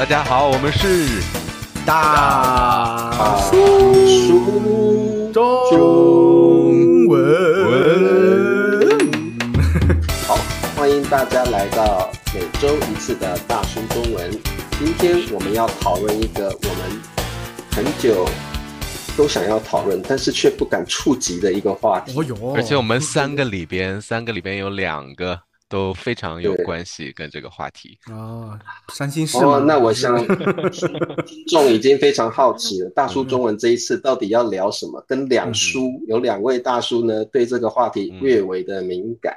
大家好，我们是大叔中文。好，欢迎大家来到每周一次的大叔中文。今天我们要讨论一个我们很久都想要讨论，但是却不敢触及的一个话题。哦哟，而且我们三个里边，三个里边有两个都非常有关系跟这个话题。哦，三星市吗？哦，那我 想听众已经非常好奇了，大叔中文这一次到底要聊什么？跟两叔有两位大叔呢，对这个话题略微的敏感，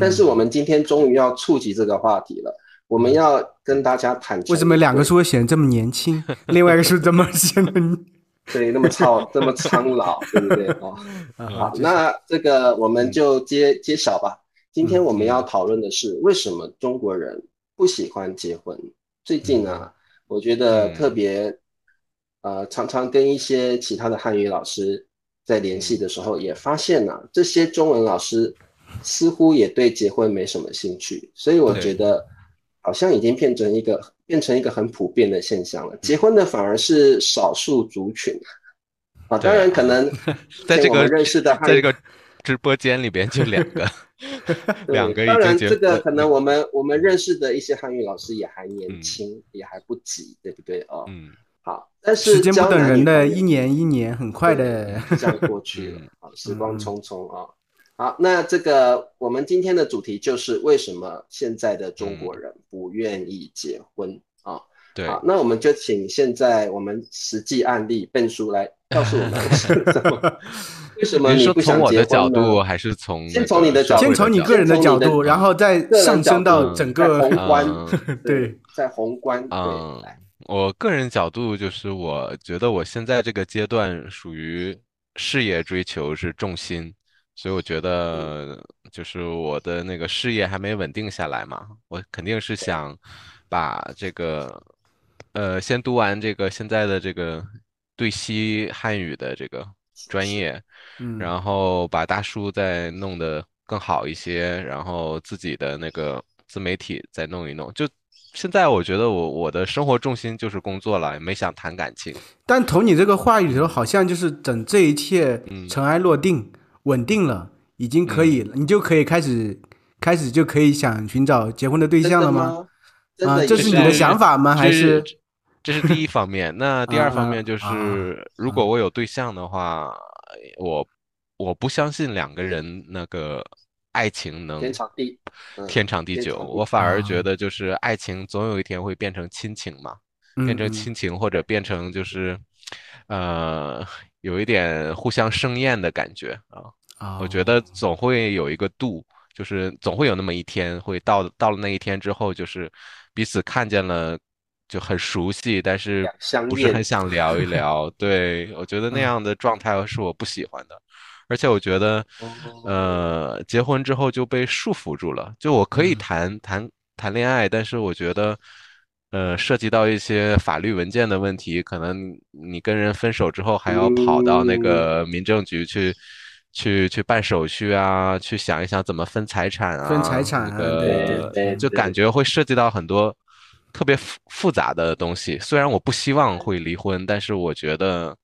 但是我们今天终于要触及这个话题了。我们要跟大家坦诚，为什么两个叔会显得这么年轻，另外一个叔这么显得 对那么操这么苍老，对不对？哦，好，那这个我们就揭揭晓吧。今天我们要讨论的是为什么中国人不喜欢结婚。最近呢，我觉得特别，呃，常常跟一些其他的汉语老师在联系的时候，也发现呢，这些中文老师似乎也对结婚没什么兴趣，所以我觉得好像已经变成一个变成一个很普遍的现象了。结婚的反而是少数族群啊，当然可能 在这个认识的汉在这个直播间里边就两个，对 两个已当然。这个可能我们我们认识的一些汉语老师也还年轻，也还不急，对不对哦？嗯，好，但是时间不等人的，一年一年，很快的。对这样过去了嗯啊，时光匆匆啊。好，那这个我们今天的主题就是为什么现在的中国人不愿意结婚啊？对，好，那我们就请现在我们实际案例笨叔来告诉我们是什么？为什么你是说从我的角度，还是从先从你的先从你个人的角度，然后再上升到整个宏观嗯 对，在宏观对嗯，我个人角度就是，我觉得我现在这个阶段属于事业追求是重心，所以我觉得就是我的那个事业还没稳定下来嘛，我肯定是想把这个呃先读完这个现在的这个对西汉语的这个专业，嗯，然后把大叔再弄得更好一些，然后自己的那个自媒体再弄一弄。就现在，我觉得我我的生活重心就是工作了，也没想谈感情。但从你这个话语里头，好像就是等这一切嗯尘埃落定、稳定了，已经可以了，你就可以开始开始就可以想寻找结婚的对象了吗？吗？啊，这是你的想法吗？还是这是第一方面。那第二方面就是，如果我有对象的话，我我不相信两个人那个爱情能天长地嗯天长地久，我反而啊觉得就是爱情总有一天会变成亲情嘛。变成亲情，或者变成就是，呃，有一点互相生厌的感觉啊。啊，我觉得总会有一个度，就是总会有那么一天会到，到了那一天之后，就是彼此看见了就很熟悉，但是不是很想聊一聊。对，我觉得那嗯样的状态是我不喜欢的。而且我觉得，哦呃，结婚之后就被束缚住了。就我可以谈谈谈恋爱，但是我觉得，呃，涉及到一些法律文件的问题，可能你跟人分手之后还要跑到那个民政局去，去去办手续啊，去想一想怎么分财产啊，分财产啊那个对对对就感觉会涉及到很多特别复复杂的东西。虽然我不希望会离婚，但是我觉得。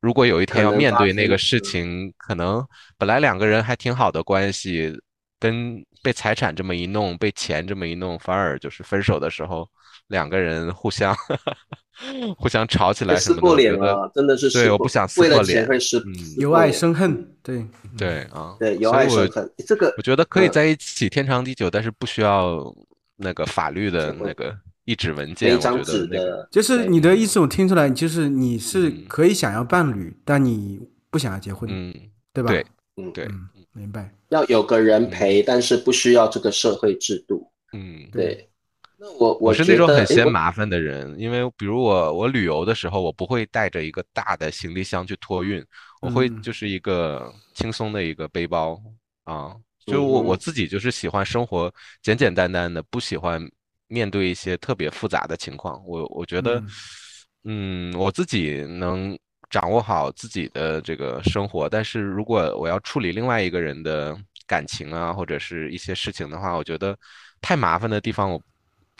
如果有一天要面对那个事情，可能本来两个人还挺好的关系，跟被财产这么一弄，被钱这么一弄，反而就是分手的时候，两个人互相 互相吵起来什么的，撕破脸了，真的是撕破对我不想撕为了破脸钱会撕，嗯由爱生恨，对，对啊，对由爱生恨，这个我觉得可以嗯在一起天长地久，但是不需要那个法律的那个一纸文件，一张觉得那个纸的，就是你的意思，我听出来，就是你是嗯可以想要伴侣，但你不想要结婚，嗯，对吧？对嗯，对，嗯，明白。要有个人陪，但是不需要这个社会制度。嗯。对，那我我是，那种很嫌麻烦的人，因为比如我我旅游的时候，我不会带着一个大的行李箱去托运，我会嗯就是一个轻松的一个背包啊，就我我自己就是喜欢生活简简单单的，不喜欢面对一些特别复杂的情况。我我觉得，嗯，我自己能掌握好自己的这个生活，但是如果我要处理另外一个人的感情啊，或者是一些事情的话，我觉得太麻烦的地方，我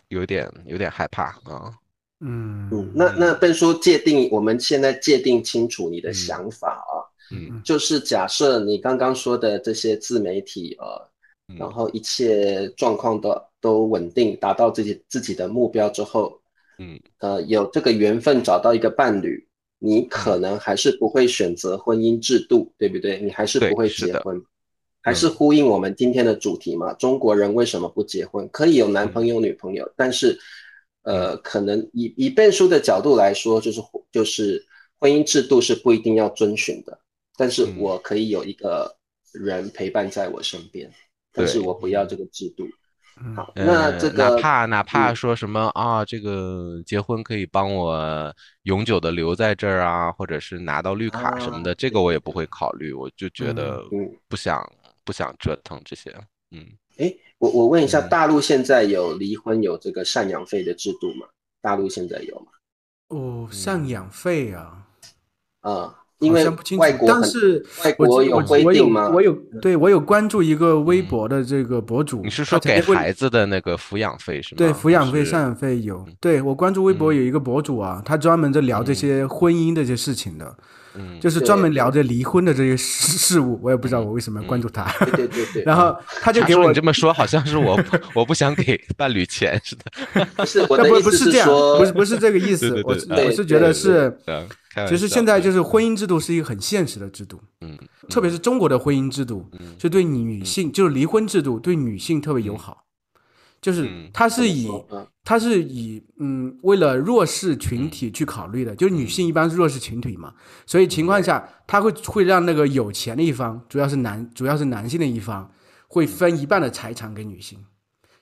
有点有点害怕啊。嗯嗯，那那笨叔界定，我们现在界定清楚你的想法啊，嗯。就是假设你刚刚说的这些自媒体呃，嗯。然后一切状况都都稳定，达到自己自己的目标之后，嗯呃，有这个缘分找到一个伴侣，你可能还是不会选择婚姻制度，对不对？你还是不会结婚，还是呼应我们今天的主题嘛？中国人为什么不结婚？可以有男朋友、女朋友，但是，呃，可能以以背书的角度来说，就是就是婚姻制度是不一定要遵循的，但是嗯我可以有一个人陪伴在我身边，但是我不要这个制度。嗯。好，那呃这个哪怕哪怕嗯说什么啊，这个结婚可以帮我永久的留在这儿啊，或者是拿到绿卡什么的，啊这个我也不会考虑，我就觉得嗯不想不想折腾这些，嗯。哎，我我问一下，嗯。大陆现在有离婚有这个赡养费的制度吗？大陆现在有吗？哦，赡养费啊，啊、因为好像不清楚外，国但是外我记我国有规我定吗？我有对我有关注一个微博的这个博主，你是说给孩子的那个抚养费是吗？对抚养费、赡养费有。对我关注微博嗯有一个博主啊，他专门在聊这些婚姻的这些事情的，嗯，就是专门聊这离婚的这些事事物。我也不知道我为什么要关注他。对对对对，然后他就给我你这么说，好像是我我不想给伴侣钱似的。不是 不的意思不是这样，说，不是不是这个意思对对。我我是觉得对是，其实现在就是婚姻制度是一个很现实的制度，嗯，特别是中国的婚姻制度，嗯就对女性，就是离婚制度对女性特别友好，就是嗯它是以嗯它是以嗯为了弱势群体去考虑的，就是女性一般是弱势群体嘛，所以情况下它会会让那个有钱的一方，主要是男主要是男性的一方，会分一半的财产给女性，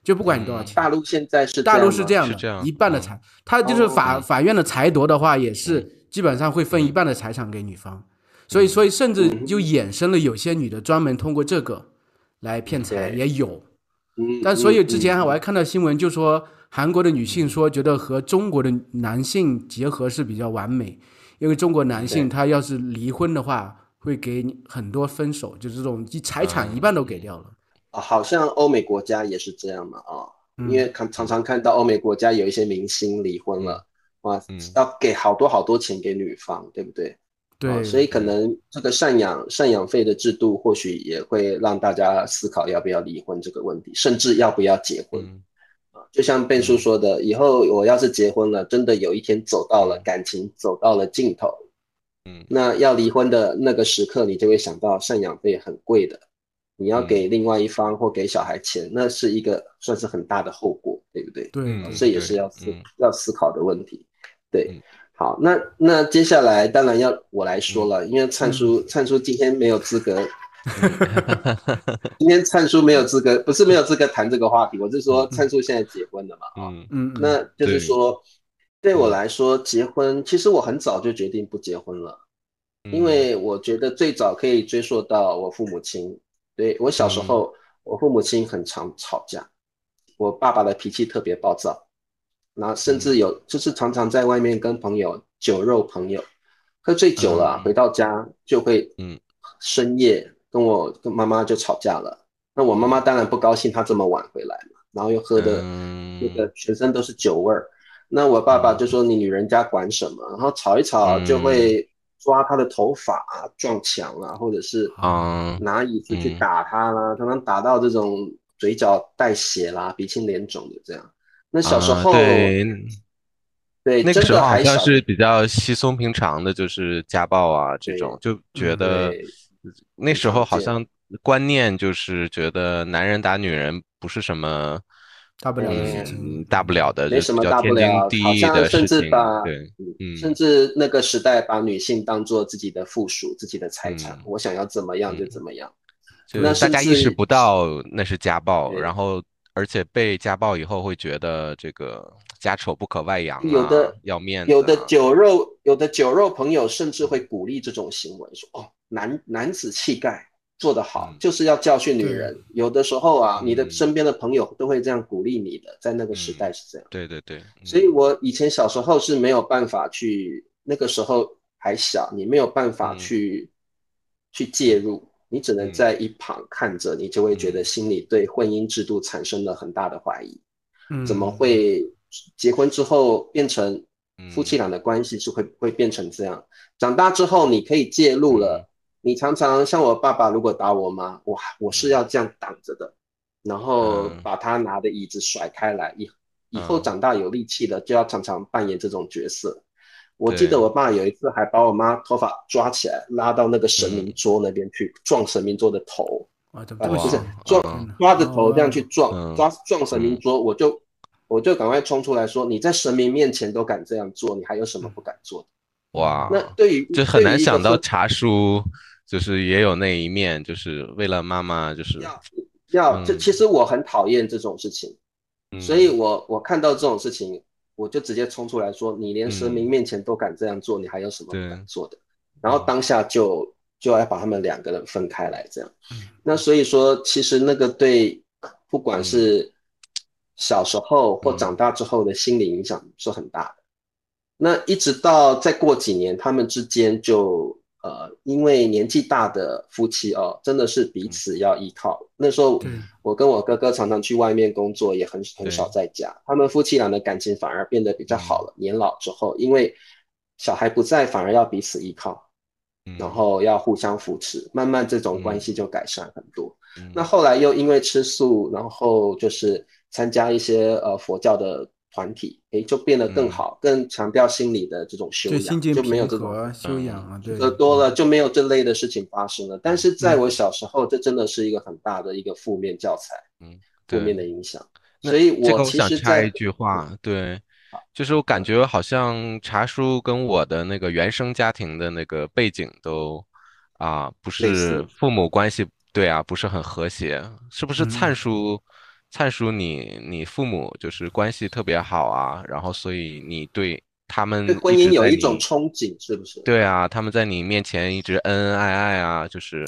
就不管你多少钱。大陆现在是大陆是是这样的，一半的财，他就是法、哦法院的裁夺的话，也是基本上会分一半的财产给女方，所以所以甚至就衍生了有些女的专门通过这个来骗财也有，嗯，但所以嗯之前嗯我还看到新闻，就说韩国的女性说觉得和中国的男性结合是比较完美，因为中国男性他要是离婚的话，会给你很多分手，就是这种一财产一半都给掉了。啊好像欧美国家也是这样嘛啊，嗯。因为看常常看到欧美国家有一些明星离婚了，哇嗯，要给好多好多钱给女方，对不对？对，啊所以可能这个赡养赡养费的制度，或许也会让大家思考要不要离婚这个问题，甚至要不要结婚。嗯。就像贝叔说的，以后我要是结婚了，真的有一天走到了感情走到了尽头，嗯。那要离婚的那个时刻，你就会想到赡养费很贵的，你要给另外一方或给小孩钱，那是一个算是很大的后果，对不对？对。嗯这也是要思嗯。要思考的问题。对嗯，好，那那接下来当然要我来说了，因为灿叔嗯。灿叔今天没有资格，今天灿叔没有资格，不是没有资格谈这个话题，我是说灿叔现在结婚了嘛，啊，嗯那就是说，对我来说，结婚其实我很早就决定不结婚了，嗯。因为我觉得最早可以追溯到我父母亲。对我小时候，我父母亲很常吵架，我爸爸的脾气特别暴躁，然后甚至有就是常常在外面跟朋友酒肉朋友喝醉酒了，嗯回到家就会嗯深夜跟我跟妈妈就吵架了。那我妈妈当然不高兴，她这么晚回来嘛，然后又喝的嗯那个全身都是酒味儿。那我爸爸就说：“你女人家管什么？”然后吵一吵就会抓她的头发啊、撞墙啊，或者是啊拿椅子去嗯打她啦，常常打到这种嘴角带血啦、鼻青脸肿的这样。那小时啊候，对对，那个时候好像是比较稀松平常的，就是家暴啊这种，就觉嗯得那时候好像观念就是觉得男人打女人不是什么大不了的事嗯情嗯。大不了的，没什么大不了经地好像义的事甚至情，把对，嗯甚至那个时代把女性当做自己的附属、自己的财产嗯，我想要怎么样就嗯怎么样。就那大家意识不到那是家暴，然后而且被家暴以后会觉得这个家丑不可外扬啊有的，要面子有的啊。酒肉，有的酒肉朋友甚至会鼓励这种行为，说哦，男男子气概做得好，嗯。就是要教训女人。有的时候啊，嗯你的身边的朋友都会这样鼓励你的，在那个时代是这样。对对对，所以我以前小时候是没有办法去，那个时候还小，你没有办法嗯。去、去介入，你只能嗯在一旁看着，你就会觉得心里对婚姻制度产生了很大的怀疑。嗯怎么会结婚之后变成夫妻俩的关系是会会变成这样。长大之后，你可以介入了。你常常像我爸爸，如果打我妈，哇，我是要这样挡着的，然后把他拿的椅子甩开来。以以后长大有力气了，就要常常扮演这种角色。我记得我爸有一次还把我妈头发抓起来，拉到那个神明桌那边去撞神明桌的头，啊，就是撞抓着头这样去撞，抓撞神明桌，我就我就赶快冲出来说：“你在神明面前都敢这样做，你还有什么不敢做的？”哇，那对于就很难想到茶叔。就是也有那一面，就是为了妈妈，就是要要。这其实我很讨厌这种事情，所以我我看到这种事情，我就直接冲出来说：“你连神明面前都敢这样做，你还有什么不敢做的？”然后当下就就要把他们两个人分开来，这样。那所以说，其实那个对不管是小时候或长大之后的心理影响是很大的。那一直到再过几年，他们之间就。呃，因为年纪大的夫妻哦，真的是彼此要依靠。那时候，我跟我哥哥常常去外面工作，也很很少在家。他们夫妻俩的感情反而变得比较好了。年老之后，因为小孩不在，反而要彼此依靠，然后要互相扶持，慢慢这种关系就改善很多。那后来又因为吃素，然后就是参加一些呃佛教的。团体诶，就变得更好，更强调心理的这种修养，就没有这种修养啊，对，多了就没有这类的事情发生了。但是在我小时候，这真的是一个很大的一个负面教材，嗯，负面的影响。所以我其实插一句话，对，就是我感觉好像茶叔跟我的那个原生家庭的那个背景都啊，不是父母关系，对啊，不是很和谐，是不是灿叔？灿叔，你你父母就是关系特别好啊，然后所以你对他们对婚姻有一种憧憬，是不是？对啊，他们在你面前一直恩恩爱爱啊，就是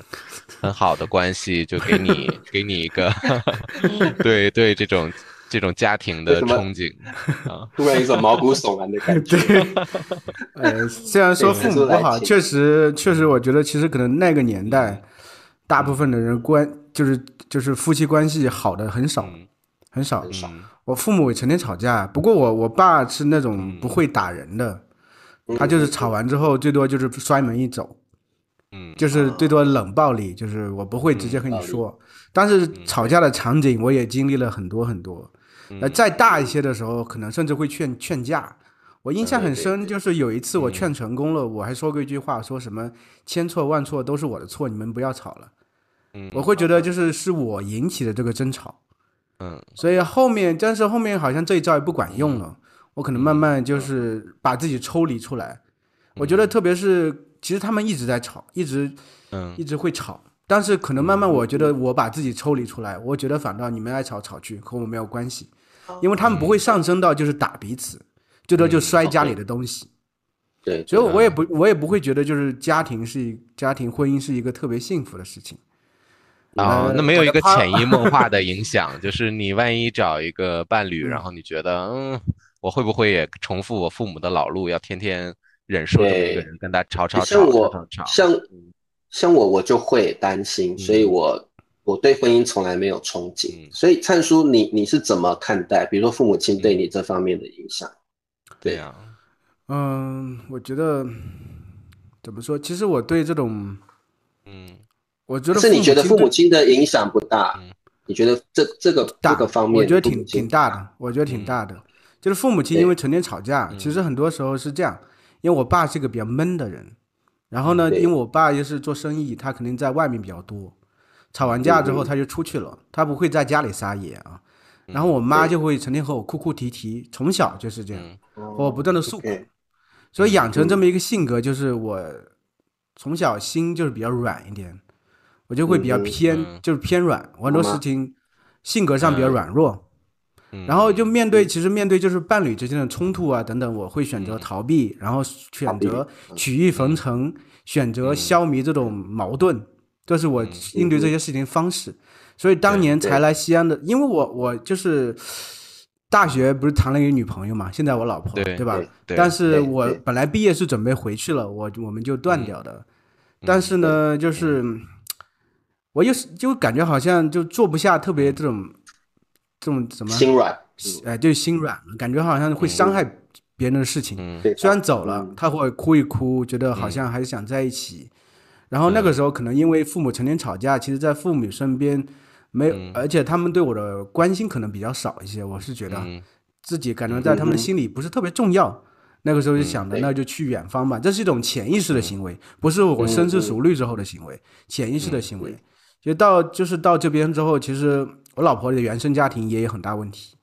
很好的关系，就给你 给你一个 对对这种这种家庭的憧憬 啊，突然一种毛骨悚然的感觉。呃，虽然说父母不好，确实确实，我觉得其实可能那个年代，大部分的人关就是。就是夫妻关系好的很少，很少。我父母也成天吵架，不过我我爸是那种不会打人的，他就是吵完之后最多就是摔门一走，嗯，就是最多冷暴力，就是我不会直接和你说。但是吵架的场景我也经历了很多很多。那再大一些的时候，可能甚至会劝劝架。我印象很深，就是有一次我劝成功了，我还说过一句话，说什么千错万错都是我的错，你们不要吵了。我会觉得就是是我引起的这个争吵，嗯，所以后面但是后面好像这一招也不管用了，我可能慢慢就是把自己抽离出来。我觉得特别是其实他们一直在吵，一直嗯一直会吵，但是可能慢慢我觉得我把自己抽离出来，我觉得反倒你们爱吵吵去和我没有关系，因为他们不会上升到就是打彼此，最多就摔家里的东西。对，所以我也不我也不会觉得就是家庭是家庭婚姻是一个特别幸福的事情。啊，那没有一个潜移 默化的影响，就是你万一找一个伴侣，然后你觉得，嗯，我会不会也重复我父母的老路，要天天忍受这么一个人跟他吵吵吵吵吵？像像我，我就会担心，所以我我对婚姻从来没有憧憬。所以灿叔，你你是怎么看待，比如说父母亲对你这方面的影响？对呀，嗯，我觉得怎么说？其实我对这种，嗯。我觉得是你觉得父母亲的影响不大？你觉得这这个这个方面，我觉得挺挺大的。我觉得挺大的，就是父母亲因为成天吵架，其实很多时候是这样。因为我爸是个比较闷的人，然后呢，因为我爸又是做生意，他肯定在外面比较多。吵完架之后他就出去了，他不会在家里撒野啊。然后我妈就会成天和我哭哭啼啼，从小就是这样，和我不断的诉苦，所以养成这么一个性格，就是我从小心就是比较软一点。我就会比较偏，就是偏软，很多事情性格上比较软弱，然后就面对其实面对就是伴侣之间的冲突啊等等，我会选择逃避，然后选择曲意逢成，选择消弭这种矛盾，这是我应对这些事情方式。所以当年才来西安的，因为我我就是大学不是谈了一个女朋友嘛，现在我老婆对吧？但是我本来毕业是准备回去了，我我们就断掉的，但是呢就是。我又是就感觉好像就坐不下特别这种这种什么心软。哎，就心软了，感觉好像会伤害别人的事情。嗯。虽然走了嗯，他会哭一哭，觉得好像还是想在一起。然后那个时候可能因为父母成天吵架，其实，在父母身边没有，而且他们对我的关心可能比较少一些。我是觉得嗯。自己感觉在他们心里不是特别重要。那个时候就想着，那就去远方吧，这是一种潜意识的行为，不是我深思熟虑之后的行为，潜意识的行为。就到就是到这边之后，其实我老婆的原生家庭也有很大问题，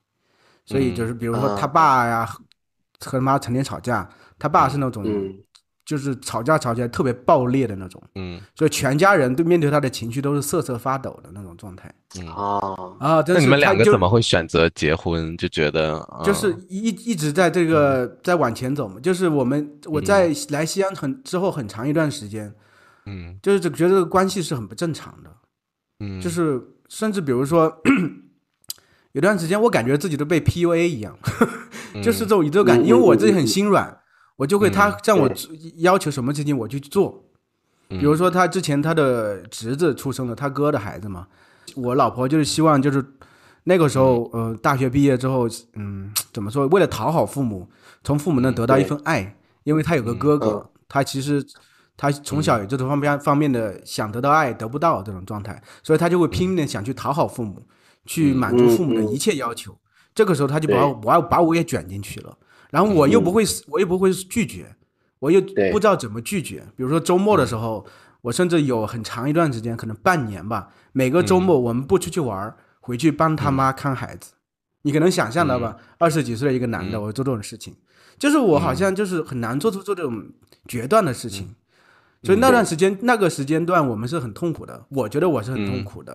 所以就是比如说啊他爸呀和他妈成天吵架，他爸是那种嗯就是吵架吵起来特别暴烈的那种，嗯所以全家人对面对他的情绪都是瑟瑟发抖的那种状态嗯。啊，啊。那你们两个怎么会选择结婚？就觉得啊就是一一直在这个在往前走嘛，就是我们我在来西安很之后很长一段时间，嗯就是觉得这个关系是很不正常的，嗯，就是甚至比如说有段时间我感觉自己都被 PUA 一样，就是这种一种感因为我自己很心软，我就会他嗯让我要求什么事情我去做，比如说他之前他的侄子出生了，他哥的孩子嘛，我老婆就是希望就是那个时候，呃，大学毕业之后，嗯，怎么说？为了讨好父母，从父母那得到一份爱，因为他有个哥哥，嗯。他其实他从小有这种方面方面的想得到爱得不到这种状态，所以他就会拼命的想去讨好父母，去满足父母的一切要求。这个时候他就把我我要把我也卷进去了，然后我又不会我又不会拒绝，我又不知道怎么拒绝。比如说周末的时候，我甚至有很长一段时间，可能半年吧，每个周末我们不出去玩，回去帮他妈看孩子。你可能想象到吧？二十几岁的一个男的，我做这种事情，就是我好像就是很难做出做这种决断的事情。所以那段时间，那个时间段，我们是很痛苦的。我觉得我是很痛苦的。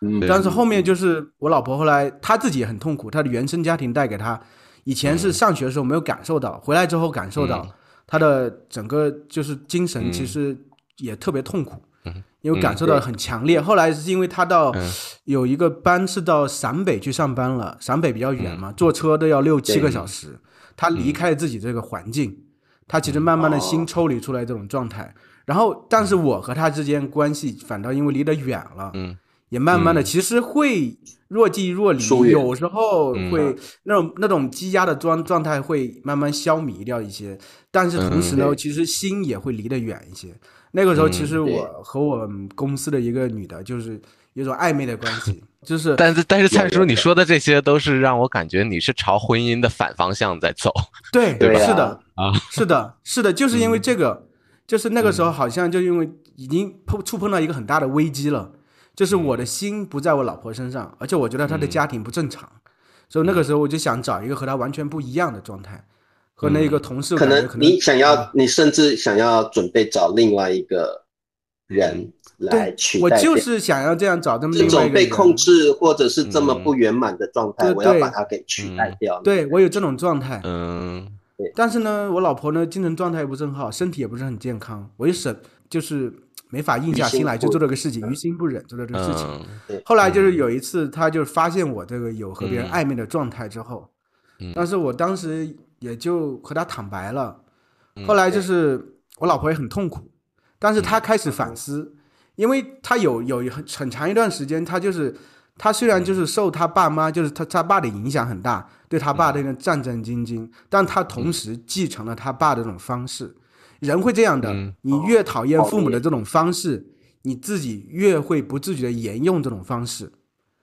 嗯但是后面就是我老婆后来她自己也很痛苦，她的原生家庭带给她，以前是上学的时候没有感受到，回来之后感受到她的整个就是精神其实也特别痛苦，因为感受到很强烈。后来是因为她到有一个班是到陕北去上班了，陕北比较远嘛，坐车都要六七个小时，她离开了自己这个环境，她其实慢慢的心抽离出来这种状态。然后，但是我和他之间关系反倒因为离得远了，嗯。也慢慢的其实会若即若离，有时候嗯。会那种那种积压的状状态会慢慢消弭掉一些，但是同时呢，嗯。其实心也会离得远一些。那个时候，其实我和我们公司的一个女的，就是有种暧昧的关系，就是但是但是蔡叔，你说的这些都是让我感觉你是朝婚姻的反方向在走。对，对啊是的，啊。是的，是的，就是因为这个，就是那个时候好像就因为已经碰触碰到一个很大的危机了，就是我的心不在我老婆身上，而且我觉得她的家庭不正常，所以那个时候我就想找一个和她完全不一样的状态，和那个同事可能你想啊要，你甚至想要准备找另外一个人来取代，我就是想要这样找这么这种被控制或者是这么不圆满的状态，我要把它给取代掉。对我有这种状态，嗯但是呢，我老婆呢精神状态也不是很好，身体也不是很健康，我一审就是没法硬下心来就做这个事情，于心不忍做这个事情。嗯。后来就是有一次，她就发现我这个有和别人嗯暧昧的状态之后，但是我当时也就和她坦白了。嗯。后来就是我老婆也很痛苦，但是她开始反思，因为她有有很很长一段时间，她就是她虽然就是受他爸妈就是他他爸的影响很大，对他爸的那个战战兢兢，但他同时继承了他爸的这种方式。人会这样的嗯，你越讨厌父母的这种方式，你自己越会不自觉的沿用这种方式。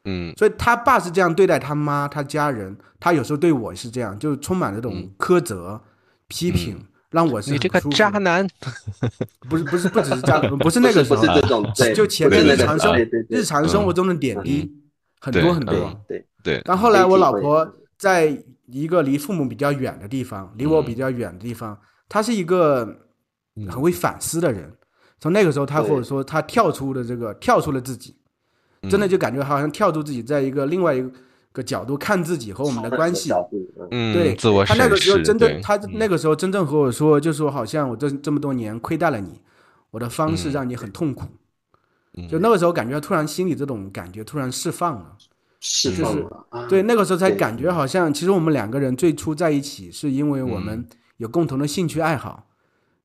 嗯。所以他爸是这样对待他妈、他家人，他有时候对我是这样，就是充满了这种苛责、批评，让我是你这个很不舒服渣男，不是不是不只是渣男，不是那个时候不是，这种，就前面日常生日常生活中的点滴很多很多嗯。对，对，但后来我老婆在一个离父母比较远的地方，离我比较远的地方，她是一个很会反思的人。从那个时候，她对或者说她跳出了这个，跳出了自己，真的就感觉好像跳出自己，在一个另外一个角度看自己和我们的关系。嗯嗯，对，自我他那个时候审视，对，真正他那个时候真正和我说，就说好像我这这么多年亏待了你，我的方式让你很痛苦。就那个时候感觉突然心里这种感觉突然释放了。释放了啊，对，那个时候才感觉好像，其实我们两个人最初在一起，是因为我嗯们有共同的兴趣爱好，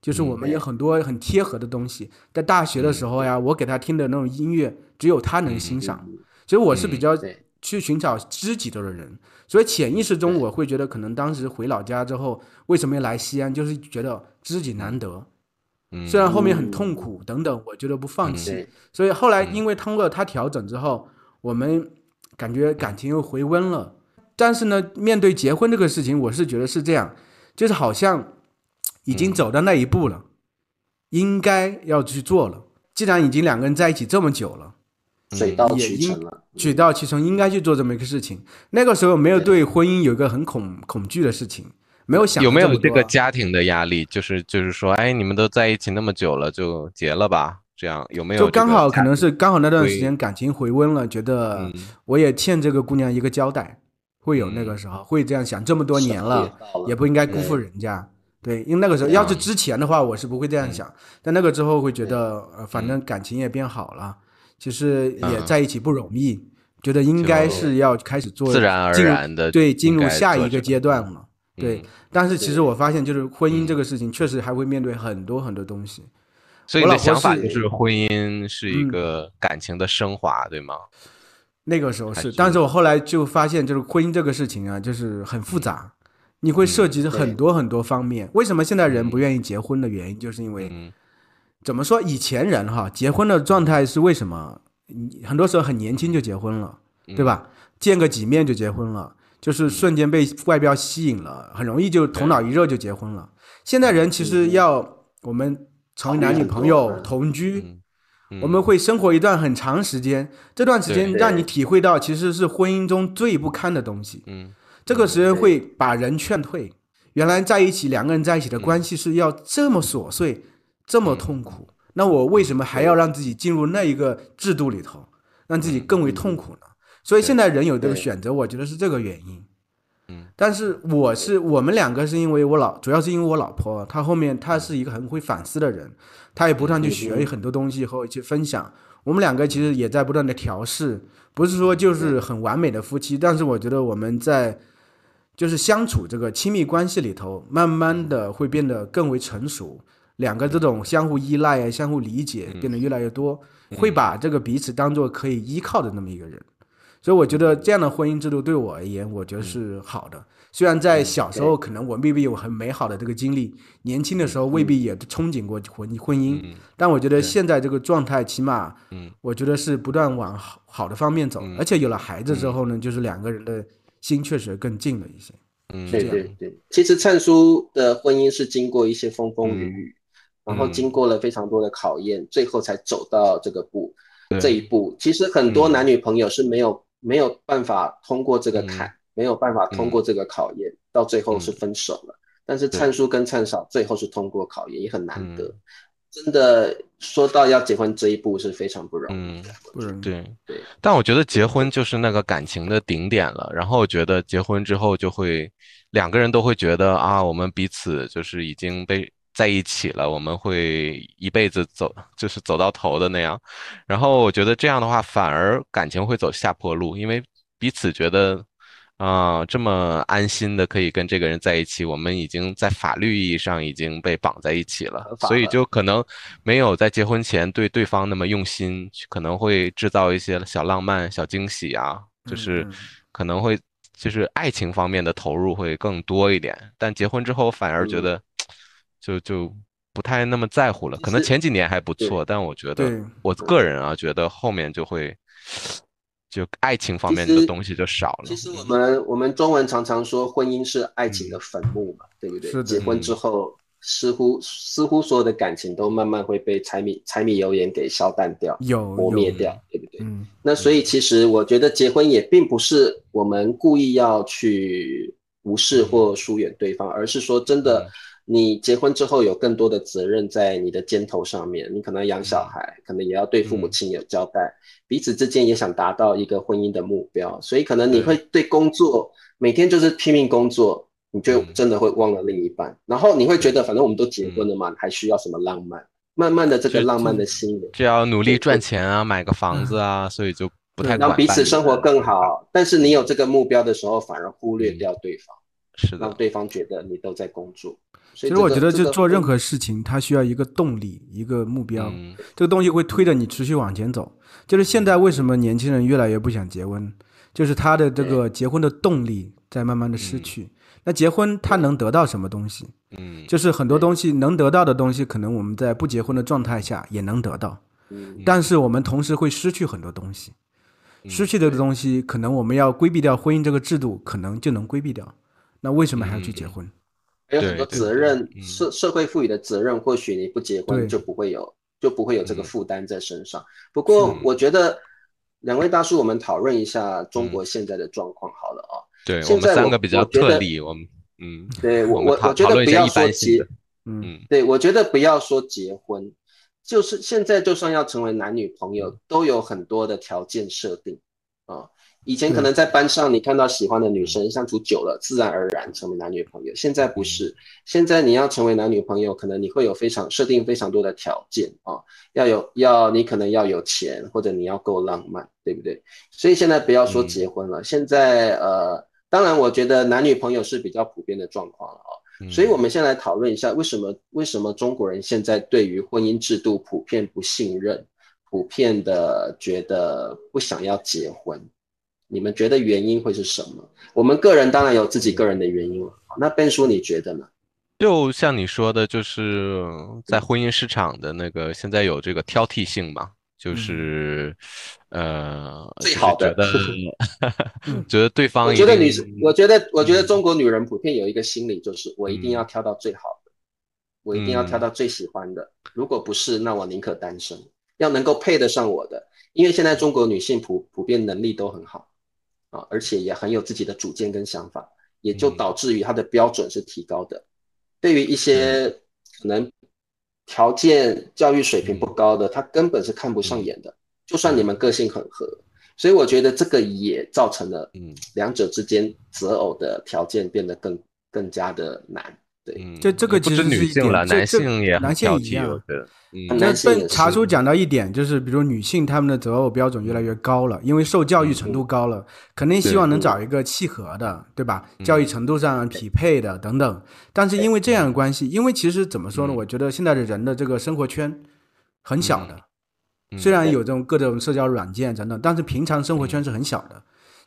就是我们有很多很贴合的东西。在大学的时候呀，我给他听的那种音乐，只有他能欣赏。所以我是比较去寻找知己的人。所以潜意识中我会觉得，可能当时回老家之后，为什么要来西安，就是觉得知己难得。虽然后面很痛苦等等，我觉得不放弃。所以后来因为通过他调整之后，我们感觉感情又回温了。但是呢，面对结婚这个事情，我是觉得是这样，就是好像已经走到那一步了，应该要去做了。既然已经两个人在一起这么久了，水到渠成了，水到渠成，应该去做这么一个事情。那个时候没有对婚姻有一个很恐恐惧的事情。没有想有没有这个家庭的压力，就是就是说，哎，你们都在一起那么久了，就结了吧？这样有没有？就刚好可能是刚好那段时间感情回温了，觉得我也欠这个姑娘一个交代，会有那个时候会这样想，这么多年了，也不应该辜负人家。对，因为那个时候要是之前的话，我是不会这样想。但那个之后会觉得，呃，反正感情也变好了，其实也在一起不容易，觉得应该是要开始做自然而然的对进入下一个阶段了。对，但是其实我发现，就是婚姻这个事情，确实还会面对很多很多东西。所以你的想法就是婚姻是一个感情的升华，对吗？那个时候是，但是我后来就发现，就是婚姻这个事情啊，就是很复杂，你会涉及很多很多方面。为什么现在人不愿意结婚的原因，就是因为怎么说？以前人哈结婚的状态是为什么？很多时候很年轻就结婚了，对吧？见个几面就结婚了。就是瞬间被外表吸引了，很容易就头脑一热就结婚了。现在人其实要我们成为男女朋友同居，我们会生活一段很长时间，这段时间让你体会到其实是婚姻中最不堪的东西。嗯，这个时间会把人劝退。原来在一起两个人在一起的关系是要这么琐碎，这么痛苦，那我为什么还要让自己进入那一个制度里头，让自己更为痛苦呢？所以现在人有这个选择，我觉得是这个原因。嗯，但是我是我们两个是因为我老，主要是因为我老婆，她后面她是一个很会反思的人，她也不断去学很多东西和我去分享。我们两个其实也在不断的调试，不是说就是很完美的夫妻，但是我觉得我们在就是相处这个亲密关系里头，慢慢的会变得更为成熟，两个这种相互依赖啊、相互理解变得越来越多，会把这个彼此当做可以依靠的那么一个人。所以我觉得这样的婚姻制度对我而言，我觉得是好的。虽然在小时候可能我未必有很美好的这个经历，年轻的时候未必也憧憬过婚婚姻，但我觉得现在这个状态，起码，我觉得是不断往好好的方面走。而且有了孩子之后呢，就是两个人的心确实更近了一些。嗯，对对对。其实灿叔的婚姻是经过一些风风雨雨，然后经过了非常多的考验，最后才走到这个步这一步。其实很多男女朋友是没有。没有办法通过这个坎，没有办法通过这个考验，到最后是分手了。但是灿叔跟灿嫂最后是通过考验，也很难得。真的说到要结婚这一步是非常不容易的，不容易。对对。但我觉得结婚就是那个感情的顶点了。然后我觉得结婚之后就会两个人都会觉得啊，我们彼此就是已经被在一起了，我们会一辈子走，就是走到头的那样。然后我觉得这样的话，反而感情会走下坡路，因为彼此觉得啊，这么安心的可以跟这个人在一起，我们已经在法律意义上已经被绑在一起了，所以就可能没有在结婚前对对方那么用心，可能会制造一些小浪漫、小惊喜啊，就是可能会就是爱情方面的投入会更多一点。但结婚之后，反而觉得。就就不太那么在乎了，可能前几年还不错，但我觉得我个人啊，觉得后面就会就爱情方面的东西就少了。其实我们我们中文常常说婚姻是爱情的坟墓嘛，对不对？结婚之后，似乎似乎所有的感情都慢慢会被柴米柴米油盐给消淡掉，磨灭掉，对不对？嗯。那所以其实我觉得结婚也并不是我们故意要去无视或疏远对方，而是说真的。你结婚之后有更多的责任在你的肩头上面，你可能养小孩，可能也要对父母亲有交代，彼此之间也想达到一个婚姻的目标，所以可能你会对工作每天就是拼命工作，你就真的会忘了另一半，然后你会觉得反正我们都结婚了嘛，还需要什么浪漫？慢慢的这个浪漫的心就要努力赚钱啊，买个房子啊，所以就不太让彼此生活更好。但是你有这个目标的时候，反而忽略掉对方，是的，让对方觉得你都在工作。其实我觉得，就做任何事情，它需要一个动力，一个目标，这个东西会推着你持续往前走。就是现在为什么年轻人越来越不想结婚？就是他的这个结婚的动力在慢慢的失去。那结婚他能得到什么东西？嗯，就是很多东西能得到的东西，可能我们在不结婚的状态下也能得到，嗯但是我们同时会失去很多东西。失去的东西，可能我们要规避掉婚姻这个制度，可能就能规避掉。那为什么还要去结婚？还有很多责任，嗯社社会赋予的责任，或许你不结婚就不会有，就不会有这个嗯负担在身上。不过我觉得两位大叔，我们讨论一下中国现在的状况好了啊。对现在我我们三个比较特例，我们嗯，对我我我我觉得不要说结嗯嗯对，我觉得不要说结婚，就是现在就算要成为男女朋友，都有很多的条件设定啊。以前可能在班上你看到喜欢的女生相处久了，自然而然成为男女朋友。现在不是，现在你要成为男女朋友，可能你会有非常设定非常多的条件啊，要有要你可能要有钱，或者你要够浪漫，对不对？所以现在不要说结婚了，现在呃，当然我觉得男女朋友是比较普遍的状况了啊。嗯所以，我们先来讨论一下，为什么为什么中国人现在对于婚姻制度普遍不信任，普遍的觉得不想要结婚？你们觉得原因会是什么？我们个人当然有自己个人的原因了。那 Ben 叔，你觉得呢？就像你说的，就是在婚姻市场的那个现在有这个挑剔性嘛，就是呃，最好的觉得 觉得对方一我觉得女定，我觉得，我觉得中国女人普遍有一个心理，就是我一定要挑到最好的，我一定要挑到最喜欢的。如果不是，那我宁可单身，要能够配得上我的。因为现在中国女性普普遍能力都很好啊，而且也很有自己的主见跟想法，也就导致于他的标准是提高的。对于一些可能条件、教育水平不高的，他根本是看不上眼的。就算你们个性很合，所以我觉得这个也造成了嗯两者之间择偶的条件变得更更加的难。对，嗯，这这个其实是一女性了，男点这这性也男性一样我觉得，嗯男这性也是被查出讲到一点，就是比如女性她们的择偶标准越来越高了，因为受教育程度高了，肯定希望能找一个契合的，对吧？教育程度上匹配的等等。但是因为这样的关系，因为其实怎么说呢？我觉得现在的人的这个生活圈很小的，嗯虽然有这种各种社交软件等等，但是平常生活圈是很小的。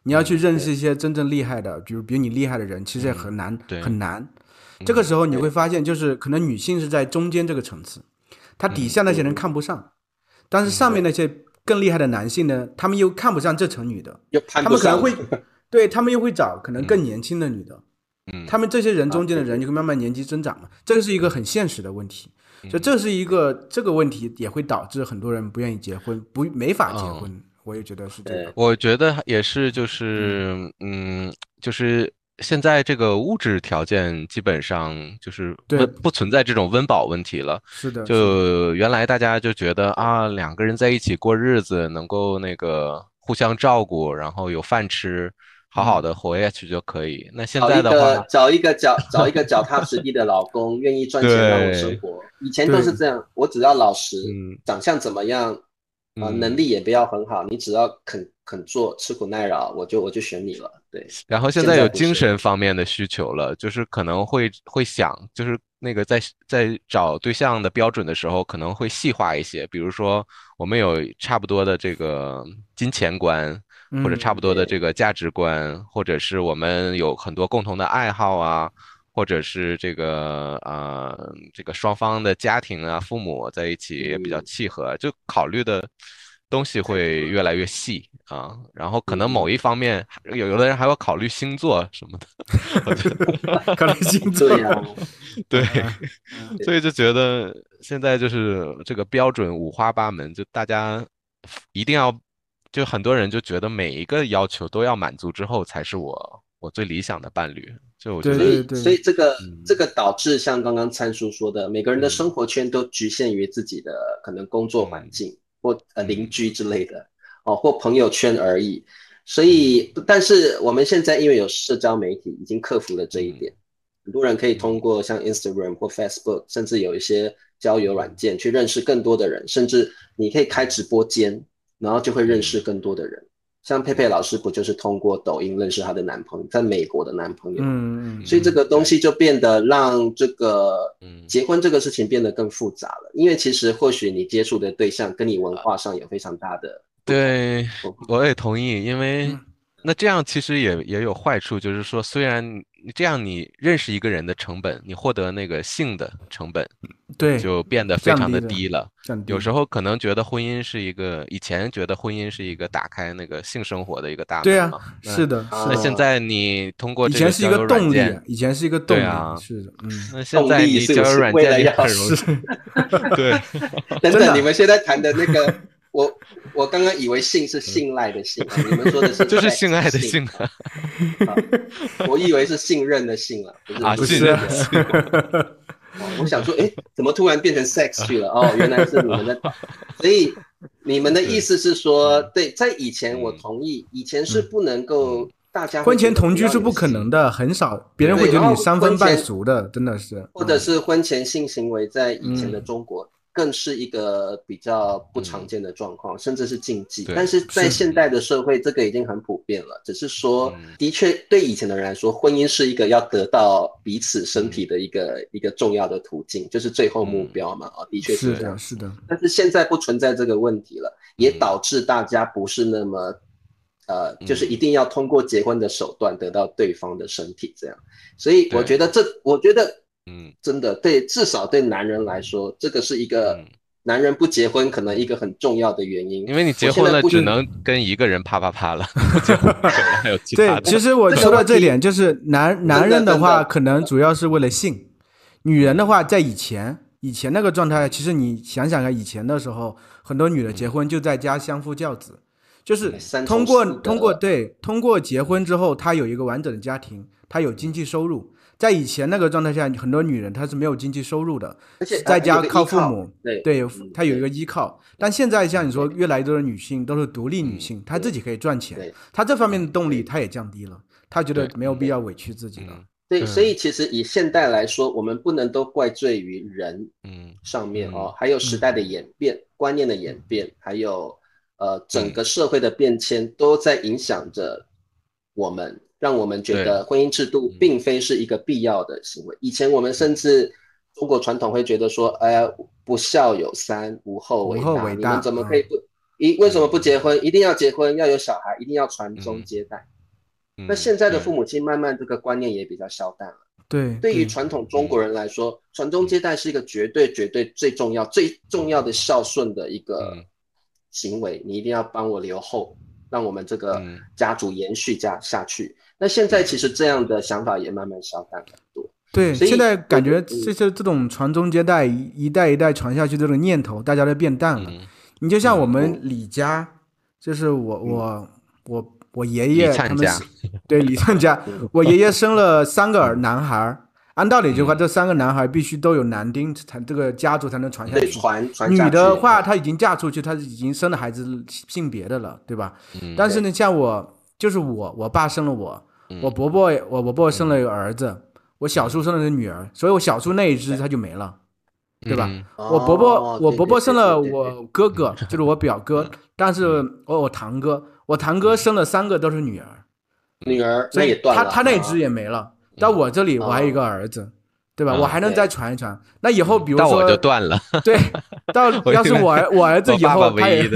你要去认识一些真正厉害的，比如比你厉害的人，其实也很难，很难。这个时候你会发现，就是可能女性是在中间这个层次，她底下那些人看不上，但是上面那些更厉害的男性呢，他们又看不上这层女的。他们可能会，对他们又会找可能更年轻的女的，嗯。他们这些人中间的人就会慢慢年纪增长嘛，这个是一个很现实的问题，嗯。所以这是一个这个问题也会导致很多人不愿意结婚，不没法结哦。婚，我也觉得是这对。样。我觉得也是，就是嗯，就是现在这个物质条件基本上就是对温不存在这种温饱问题了。是的，就原来大家就觉得啊，两个人在一起过日子，能够那个互相照顾，然后有饭吃，好好的活下去就可以。那现在的话，个找一个脚找一个脚踏实地的老公，愿意赚钱让我生活。以前都是这样，我只要老实，嗯长相怎么样，啊、嗯能力也不要很好，你只要肯肯做，吃苦耐劳，我就我就选你了。对，然后现在有精神方面的需求了，就是可能会会想，就是那个在在找对象的标准的时候，可能会细化一些，比如说我们有差不多的这个金钱观，或者嗯差不多的这个价值观，或者是我们有很多共同的爱好啊，或者是这个呃这个双方的家庭啊，父母在一起也比较嗯契合，就考虑的东西会越来越细啊。然后可能某一方面，有有的人还要考虑星座什么的，我觉得可能 星座对呀、对，嗯。所以就觉得现在就是这个标准五花八门，就大家一定要，就很多人就觉得每一个要求都要满足之后才是我我最理想的伴侣。就我觉所得，以，对对所以这个。嗯。这个导致像刚刚参叔说的，每个人的嗯。生活圈都局限于自己的可能工作环境或呃嗯邻居之类的哦，或朋友圈而已。所以，但是我们现在因为有社交媒体，已经克服了这一点。很多人可以通过像 Instagram 或 Facebook，甚至有一些交友软件去认识更多的人，甚至你可以开直播间，然后就会认识更多的人。像佩佩老师不就是通过抖音认识她的男朋友，在美国的男朋友，嗯嗯，所以这个东西就变得让这个嗯。结婚这个事情变得更复杂了。因为其实或许你接触的对象跟你文化上有非常大的对，我也同意，因为嗯那这样其实也也有坏处，就是说，虽然你这样你认识一个人的成本，你获得那个性的成本，对，就变得非常的低了。有时候可能觉得婚姻是一个，以前觉得婚姻是一个打开那个性生活的一个大门。对啊，是的。那现在你通过以前是一个动力，以前是一个动力啊，是的，嗯。那现在你交友软件也很容易。对，等等，你们现在谈的那个。我我刚刚以为信是信赖的信，你们说的是 就是性爱的信啊，我以为是信任的信了，不是信任的信。我想说，哎，怎么突然变成 sex 去了？哦，原来是你们的。所以你们的意思是说，对，在以前我同意，以前是不能够大家婚前同居是不可能的，很少，别人会觉得你三分半熟的，真的是。或者是婚前性行为，在以前的中国。更是一个比较不常见的状况，甚至是禁忌。但是在现代的社会，这个已经很普遍了。只是说，的确对以前的人来说，婚姻是一个要得到彼此身体的一个一个重要的途径，就是最后目标嘛。啊，的确是这样。是的。但是现在不存在这个问题了，也导致大家不是那么呃，就是一定要通过结婚的手段得到对方的身体这样。所以我觉得这，我觉得。嗯，真的对，至少对男人来说，这个是一个男人不结婚可能一个很重要的原因。因为你结婚了，只能跟一个人啪啪啪了。还有其他对，其实我说到这点，就是男男人的话，可能主要是为了性；女人的话，在以前以前那个状态，其实你想想看，以前的时候，很多女的结婚就在家相夫教子，就是通过通过对通过结婚之后，她有一个完整的家庭，她有经济收入。在以前那个状态下，很多女人她是没有经济收入的，而且在家靠父母，对对，她有一个依靠。但现在像你说，越来越多的女性都是独立女性，她自己可以赚钱，她这方面的动力她也降低了，她觉得没有必要委屈自己了。对，所以其实以现代来说，我们不能都怪罪于人，嗯，上面哦，还有时代的演变、观念的演变，还有呃整个社会的变迁，都在影响着我们。让我们觉得婚姻制度并非是一个必要的行为。以前我们甚至中国传统会觉得说：“哎呀，不孝有三，无后为大。你们怎么可以不一？为什么不结婚？一定要结婚，要有小孩，一定要传宗接代。”那现在的父母亲慢慢这个观念也比较消淡了。对，对于传统中国人来说，传宗接代是一个绝对绝对最重要最重要的孝顺的一个行为。你一定要帮我留后，让我们这个家族延续下下去。那现在其实这样的想法也慢慢消散很多。对，现在感觉这些这种传宗接代一代一代传下去这种念头，大家都变淡了。你就像我们李家，就是我我我我爷爷他们是，对李灿家，我爷爷生了三个儿男孩，按道理的话，这三个男孩必须都有男丁才这个家族才能传下去。传传女的话，她已经嫁出去，她已经生了孩子性别的了，对吧？但是呢，像我就是我我爸生了我。我伯伯，我伯伯生了一个儿子，我小叔生了个女儿，所以我小叔那一只他就没了，对吧？我伯伯，我伯伯生了我哥哥，就是我表哥，但是我我堂哥，我堂哥生了三个都是女儿，女儿，所以他他那只也没了。到我这里，我还有一个儿子，对吧？我还能再传一传。那以后比如说，我就断了。对，到 要是我我儿子以后他也。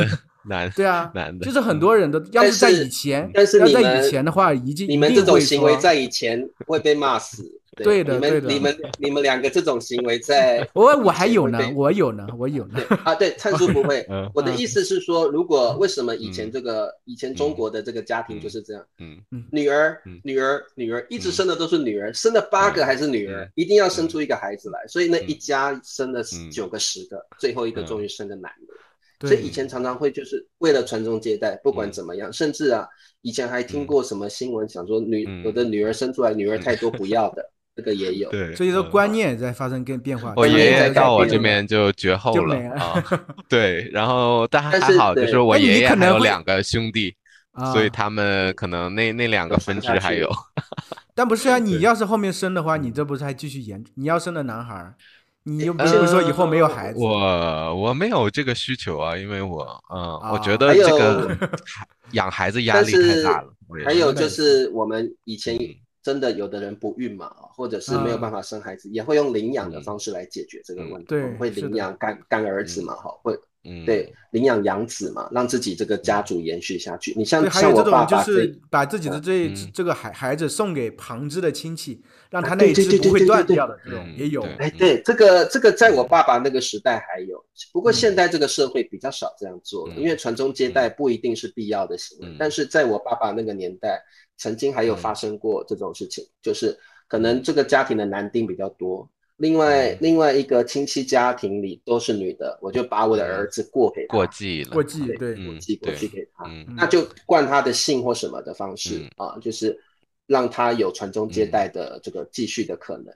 男对啊，男的，就是很多人都要是在以前，但是要在以前的话，已经你们这种行为在以前会被骂死。对的，你们，你们你们两个这种行为在，我我还有呢，我有呢，我有呢。啊，对，灿叔不会。我的意思是说，如果为什么以前这个以前中国的这个家庭就是这样，嗯。嗯，女儿女儿女儿一直生的都是女儿，生了八个还是女儿，一定要生出一个孩子来，所以那一家生了九个十个，最后一个终于生个男的。所以以前常常会就是为了传宗接代，不管怎么样，甚至啊，以前还听过什么新闻，想说女有的女儿生出来女儿太多不要的，这个也有。对，所以说观念在发生跟变化。我爷爷到我这边就绝后了啊。对，然后但还好，就是我爷爷还有两个兄弟，所以他们可能那那两个分支还有。但不是啊，你要是后面生的话，你这不是还继续延？你要生的男孩。你又不是说以后没有孩子？我我没有这个需求啊，因为我嗯，我觉得这个养孩子压力太大了。还有就是我们以前真的有的人不孕嘛，或者是没有办法生孩子，也会用领养的方式来解决这个问题。对，会领养干干儿子嘛，哈，会嗯，对，领养养子嘛，让自己这个家族延续下去。你像对，还像有这种就我爸爸是把自己的这嗯。这个孩孩子送给旁支的亲戚，让他啊那一对对对支不会对对对断掉的这种嗯也有。对哎，对，这个这个在我爸爸那个时代还有，不过现在这个社会比较少这样做了，嗯因为传宗接代不一定是必要的行为。嗯。但是在我爸爸那个年代，曾经还有发生过这种事情，就是可能这个家庭的男丁比较多，另外、嗯另外一个亲戚家庭里都是女的，我就把我的儿子过给他过继了，过继对过继过对去给他，嗯那就冠他的姓或什么的方式、嗯啊，就是让他有传宗接代的这个继续的可能。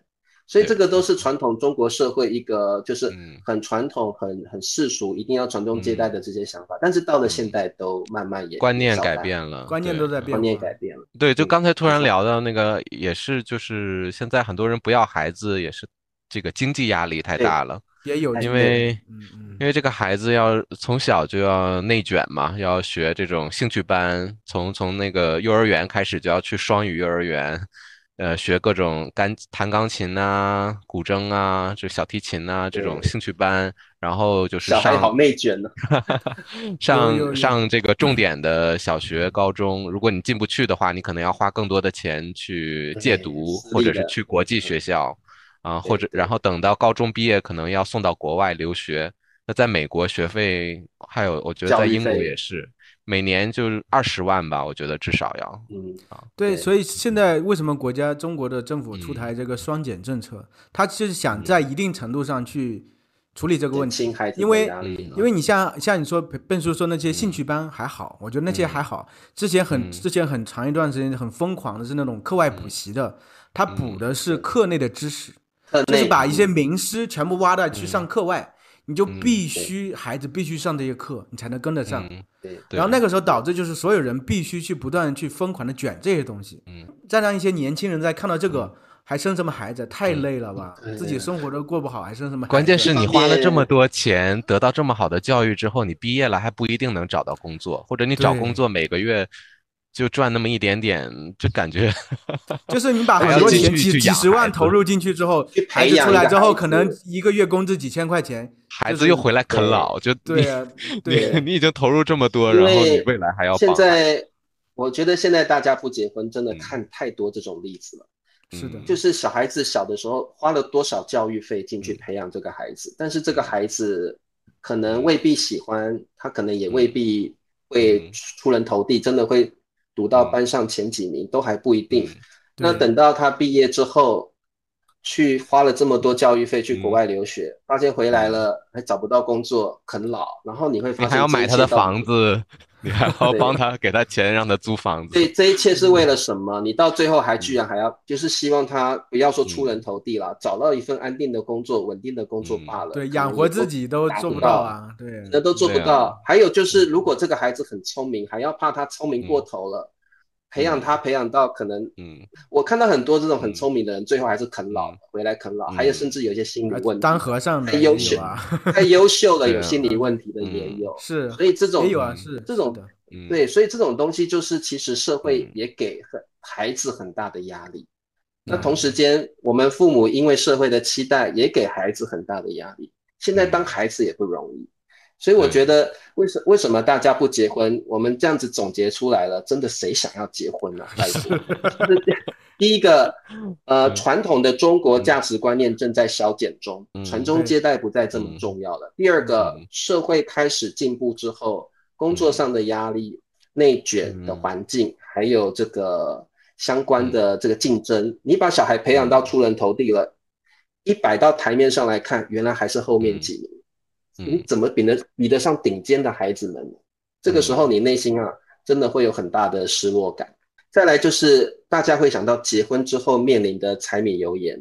所以这个都是传统中国社会一个就是嗯很传统、很很世俗，一定要传宗接代的这些想法。但是到了现代，都慢慢也观念，改变了，观念都在变。观念改变了。对，就嗯刚才突然聊到那个，也是就是现在很多人不要孩子，也是这个经济压力太大了，也有因为因为这个孩子要从小就要内卷嘛，要学这种兴趣班，从从那个幼儿园开始就要去双语幼儿园，呃，学各种钢弹钢琴呐、古筝啊、就小提琴呐、这种兴趣班，然后就是小孩上好内卷呢。上上这个重点的小学、高中，如果你进不去的话，你可能要花更多的钱去戒对毒，私立的或者是去国际学校，啊，或者然后等到高中毕业，可能要送到国外留学。那在美国学费，还有我觉得在英国也是，每年就是二十万吧，我觉得至少要。嗯，啊，对所以现在为什么国家中国的政府出嗯台这个双减政策，他就是想在一定程度上去处理这个问题。因为。因为你像像你说笨叔说那些兴趣班还好，我觉得那些还好。之前很嗯之前很长一段时间很疯狂的是那种课外补习的，他补的是课内的知识，课就是把一些名师全部挖到去上课外，你就嗯必须孩子必须上这些课，你才能跟得上。嗯，对。对然后那个时候导致就是所有人必须去不断去疯狂的卷这些东西，嗯，再让一些年轻人在看到这个还生什么孩子，太累了吧，对自己生活都过不好，还生什么孩子？关键是你花了这么多钱，得到这么好的教育之后，你毕业了还不一定能找到工作，或者你找工作每个月就赚那么一点点，就感觉 就是你把很多钱几几十万投入进去之后去，孩子培养出来之后，可能一个月工资几千块钱，孩子又回来啃老，就对啊，对你你已经投入这么多，然后你未来还要现在我觉得现在大家不结婚，真的嗯。看太多这种例子了。是的嗯。就是小孩子小的时候花了多少教育费进去培养这个孩子，但是这个孩子可能未必喜欢，他可能也未必会嗯。出人头地，真的会读到班上前几名，都还不一定。那等到他毕业之后，去花了这么多教育费去国嗯。外留学，发现回来了还找不到工作，啃老，然后你会发现你还要买他的房子，你还要帮他给他钱让他租房子。这，这一切是为了什么？你到最后还居然还要，就是希望他不要说出人头地了，找到一份安定的工作、稳定的工作嗯。罢了。对，养活自己都做不不到。到啊，对，那都做不到。还有就是，如果这个孩子很聪明，还要怕他聪明过头了，培养他培养到可能，嗯。我看到很多这种很嗯。聪明的人，最后还是啃老嗯，回来啃老，嗯还有甚至有一些心理啊问题，当和尚的优秀啊，太优秀了，有心理问题的也嗯。有。是，所以这种也有啊，嗯是这种的，嗯，对，所以这种东西就是其实社会嗯。也给很孩子很大的压力。那嗯同时间，我们父母因为社会的期待，也给孩子很大的压力。现在当孩子也不容易，所以我觉得为什为什么大家不结婚？我们这样子总结出来了，真的谁想要结婚呢、啊？拜托，就是第一个，呃，嗯传统的中国价值观念正在消减中，嗯传宗接代不再这么重要了。第二个嗯，社会开始进步之后，工作上的压力、内卷的环境，还有这个相关的这个竞争，你把小孩培养到出人头地了，一摆到台面上来看，原来还是后面几名。你嗯怎么比得比得上顶尖的孩子们呢？这个时候你内心啊，真的会有很大的失落感。再来就是大家会想到结婚之后面临的柴米油盐，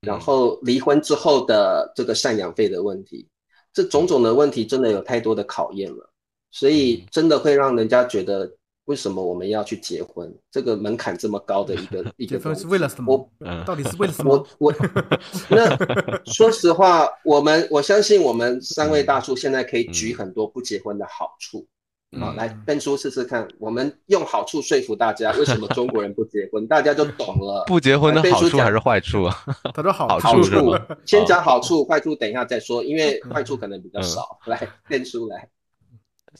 然后离婚之后的这个赡养费的问题，这种种的问题真的有太多的考验了，所以真的会让人家觉得为什么我们要去结婚？这个门槛这么高的一个 一结婚个东西是为了什么我？嗯到底是为了什么我？我 那说实话，我们我相信我们三位大叔现在可以举很多不结婚的好处，好，来笨叔试试看，我们用好处说服大家，为什么中国人不结婚，大家就懂了。不结婚的好处还是坏处啊？他说好好处，先讲好处，坏处等一下再说，因为坏处可能比较少。来，笨叔来，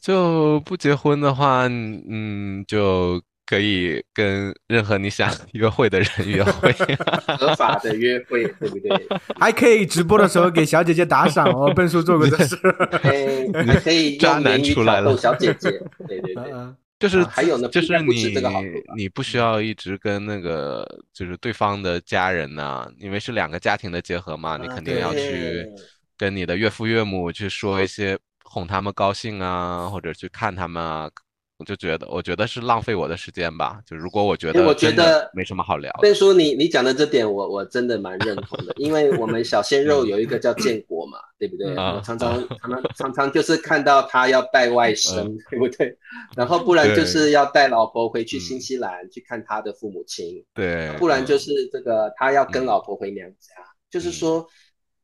就不结婚的话，嗯，就。可以跟任何你想约会的人约会，合法的约会，对不对？还可以直播的时候给小姐姐打赏哦。笨叔做过这事，还可以 渣男出来了，小姐姐，对对对，就是还有呢，就是你你不需要一直跟那个就是对方的家人呐，因为是两个家庭的结合嘛，你肯定要去跟你的岳父岳母去说一些哄他们高兴啊，或者去看他们啊。我就觉得，我觉得是浪费我的时间吧。就如果我觉得，我觉得没什么好聊。贝叔，你你讲的这点，我我真的蛮认同的。因为我们小鲜肉有一个叫建国嘛，对不对？我常常常常常常就是看到他要带外甥，对不对？然后不然就是要带老婆回去新西兰去看他的父母亲，对。不然就是这个他要跟老婆回娘家，就是说，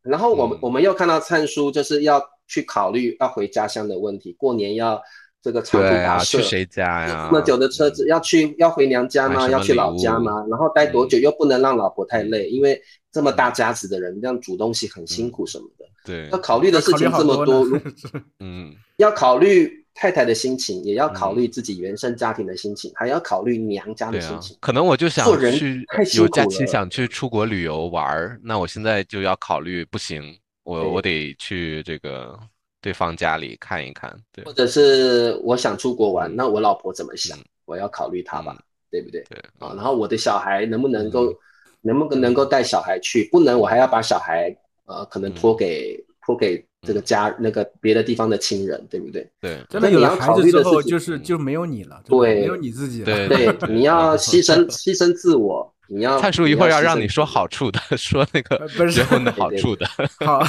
然后我们我们又看到灿叔就是要去考虑要回家乡的问题，过年要。这个长途跋涉，去谁家呀？那么久的车子要去要回娘家吗？要去老家吗？然后待多久？又不能让老婆太累，因为这么大家子的人，这样煮东西很辛苦什么的。对，要考虑的事情这么多，嗯，要考虑太太的心情，也要考虑自己原生家庭的心情，还要考虑娘家的心情。可能我就想去有假期想去出国旅游玩儿，那我现在就要考虑，不行，我我得去这个。对方家里看一看，对，或者是我想出国玩，那我老婆怎么想？我要考虑她吧，对不对？对啊，然后我的小孩能不能够，能不能能够带小孩去？不能，我还要把小孩呃，可能托给托给这个家那个别的地方的亲人，对不对？对，真的有了孩子之后，就是就没有你了，对，没有你自己了，对对，你要牺牲牺牲自我。你要灿叔一会儿要让你说好处的，说那个结婚的好处的。好，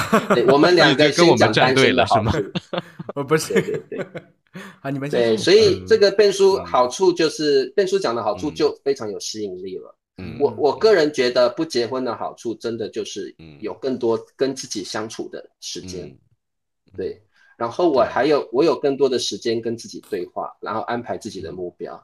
我们两个 跟我们站队了是吗？我不是，对对对。好，你们对，所以这个变书好处就是变书讲的好处就非常有吸引力了。嗯，我我个人觉得不结婚的好处真的就是有更多跟自己相处的时间。对，然后我还有我有更多的时间跟自己对话，然后安排自己的目标。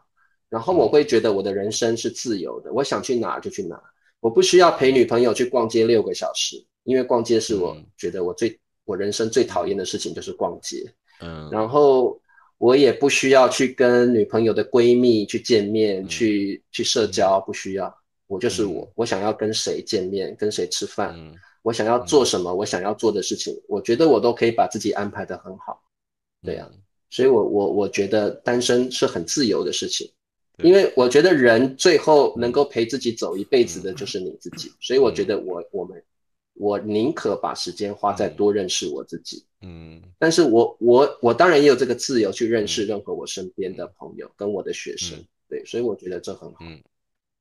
然后我会觉得我的人生是自由的，我想去哪就去哪，我不需要陪女朋友去逛街六个小时，因为逛街是我觉得我最我人生最讨厌的事情就是逛街。嗯，然后我也不需要去跟女朋友的闺蜜去见面去去社交，不需要，我就是我，我想要跟谁见面，跟谁吃饭，我想要做什么，我想要做的事情，我觉得我都可以把自己安排的很好。对呀，所以我我我觉得单身是很自由的事情。因为我觉得人最后能够陪自己走一辈子的就是你自己，所以我觉得我我们我宁可把时间花在多认识我自己，嗯，但是我我我当然也有这个自由去认识任何我身边的朋友跟我的学生，对，所以我觉得这很好。嗯，